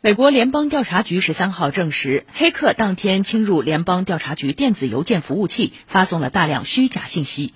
美国联邦调查局十三号证实黑客当天侵入联邦调查局电子邮件服务器发送了大量虚假信息。